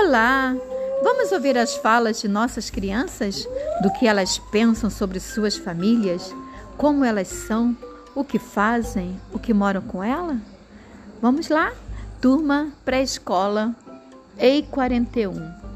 Olá! Vamos ouvir as falas de nossas crianças? Do que elas pensam sobre suas famílias? Como elas são? O que fazem? O que moram com ela? Vamos lá? Turma pré-escola EI 41